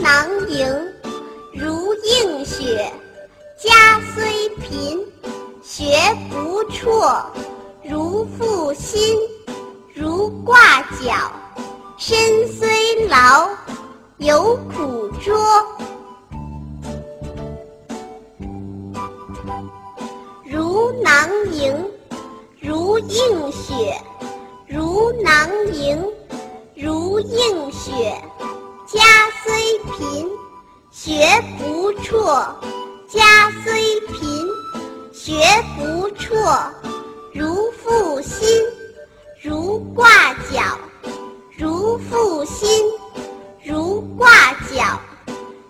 囊萤，如映雪。家虽贫，学不辍。如负薪，如挂角。身虽劳，犹苦卓。如囊萤，如映雪。如囊萤，如映雪。家虽贫，学不辍。家虽贫，学不辍。如负薪，如挂角。如负薪，如挂角。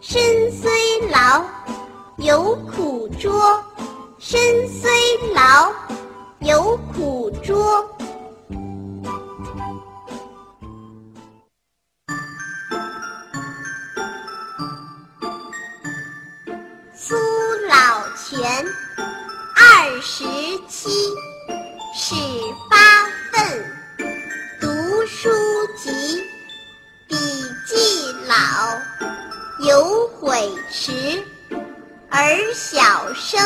身虽劳，犹苦拙。身虽劳，犹苦拙。苏老泉，二十七，始发愤，读书籍，笔记老，有悔迟，而小生，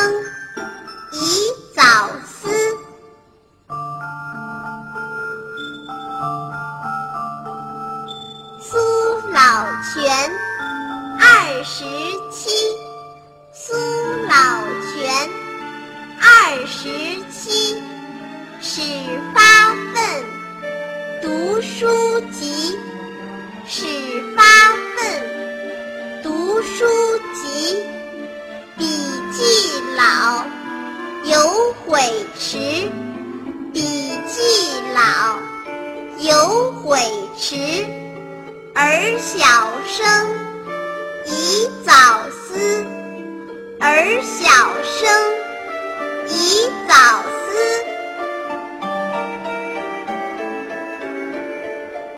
宜早思。苏老泉，二十七。苏老泉，二十七，始发愤，读书籍，始发愤，读书籍，笔记老，有悔迟，笔记老，有悔迟，而小生。小声。